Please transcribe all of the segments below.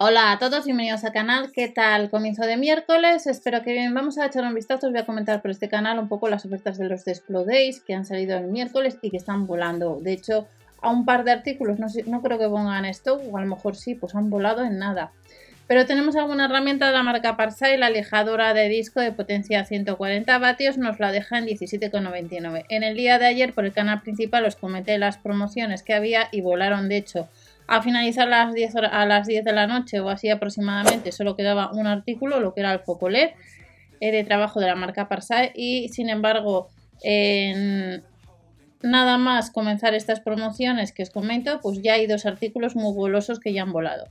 Hola a todos, bienvenidos al canal. ¿Qué tal? Comienzo de miércoles, espero que bien. Vamos a echar un vistazo, os voy a comentar por este canal un poco las ofertas de los Desplo Days que han salido el miércoles y que están volando. De hecho, a un par de artículos, no, no creo que pongan esto, o a lo mejor sí, pues han volado en nada. Pero tenemos alguna herramienta de la marca Parsai, la lijadora de disco de potencia 140 vatios, nos la deja en 17,99. En el día de ayer por el canal principal os comenté las promociones que había y volaron de hecho a finalizar las 10 a las 10 de la noche o así aproximadamente solo quedaba un artículo, lo que era el foco LED eh, de trabajo de la marca Parsai y sin embargo nada más comenzar estas promociones que os comento, pues ya hay dos artículos muy golosos que ya han volado.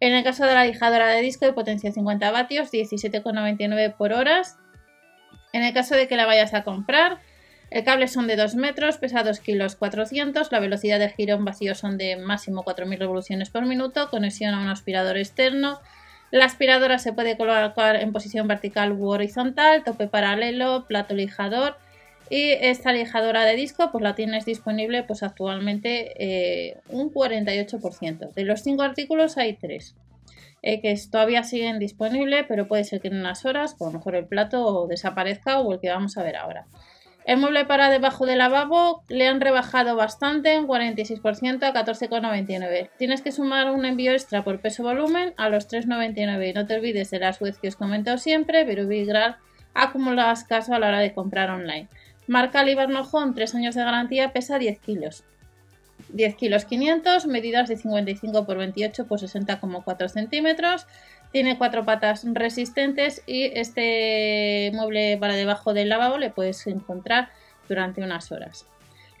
En el caso de la lijadora de disco de potencia 50 vatios, 17,99 por horas. En el caso de que la vayas a comprar, el cable son de 2 metros, pesa 2 kilos 400, la velocidad de giro en vacío son de máximo 4.000 revoluciones por minuto, conexión a un aspirador externo. La aspiradora se puede colocar en posición vertical u horizontal, tope paralelo, plato lijador. Y esta lijadora de disco pues la tienes disponible pues actualmente eh, un 48%. De los 5 artículos hay 3 eh, que todavía siguen disponibles, pero puede ser que en unas horas, por lo mejor el plato desaparezca o el que vamos a ver ahora. El mueble para debajo del lavabo le han rebajado bastante, en 46% a 14,99. Tienes que sumar un envío extra por peso-volumen a los 3,99. Y no te olvides de las webs que os comento siempre, pero Vigral acumulas caso a la hora de comprar online. Marca Libarnojón, 3 años de garantía, pesa 10 kilos. 10 kilos 500, medidas de 55 por 28 por 60,4 centímetros. Tiene cuatro patas resistentes y este mueble para debajo del lavabo le puedes encontrar durante unas horas.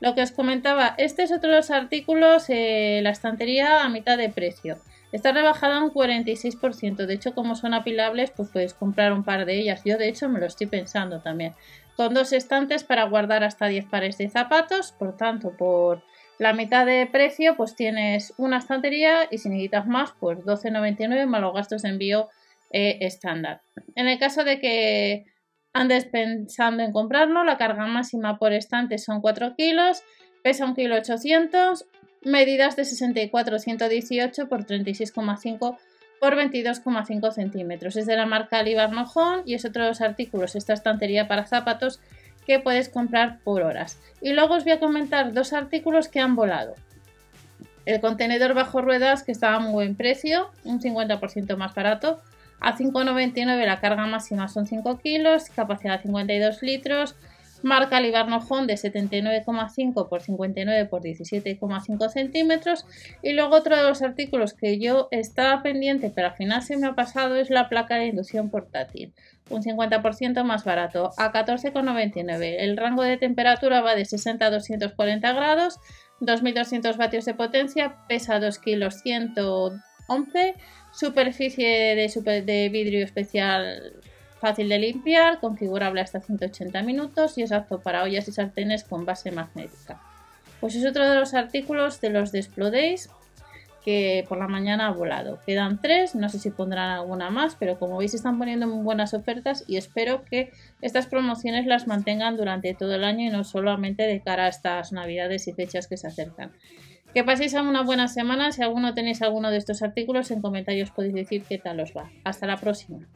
Lo que os comentaba, este es otro de los artículos, la estantería a mitad de precio. Está rebajada un 46%. De hecho, como son apilables, pues puedes comprar un par de ellas. Yo, de hecho, me lo estoy pensando también. Con dos estantes para guardar hasta 10 pares de zapatos. Por tanto, por la mitad de precio, pues tienes una estantería y si necesitas más, pues 12,99 más los gastos de envío eh, estándar. En el caso de que andes pensando en comprarlo, la carga máxima por estante son 4 kilos, pesa 1 kilo 800, medidas de 64 118 por 36,5 por 22,5 centímetros. Es de la marca Libar Nojón y es otro de los artículos, esta estantería para zapatos que puedes comprar por horas. Y luego os voy a comentar dos artículos que han volado. El contenedor bajo ruedas que estaba a muy buen precio, un 50% más barato. A 5,99 la carga máxima son 5 kilos, capacidad 52 litros, marca Libarno de 79,5 por 59 por 17,5 centímetros. Y luego otro de los artículos que yo estaba pendiente pero al final se me ha pasado es la placa de inducción portátil. Un 50% más barato a 14,99 el rango de temperatura va de 60 a 240 grados 2200 vatios de potencia pesa 2 kilos 111 superficie de vidrio especial fácil de limpiar, configurable hasta 180 minutos y es apto para ollas y sartenes con base magnética. Pues es otro de los artículos de los de que por la mañana ha volado. Quedan tres, no sé si pondrán alguna más, pero como veis están poniendo muy buenas ofertas y espero que estas promociones las mantengan durante todo el año y no solamente de cara a estas navidades y fechas que se acercan. Que paséis una buena semana, si alguno tenéis alguno de estos artículos en comentarios podéis decir qué tal os va. Hasta la próxima.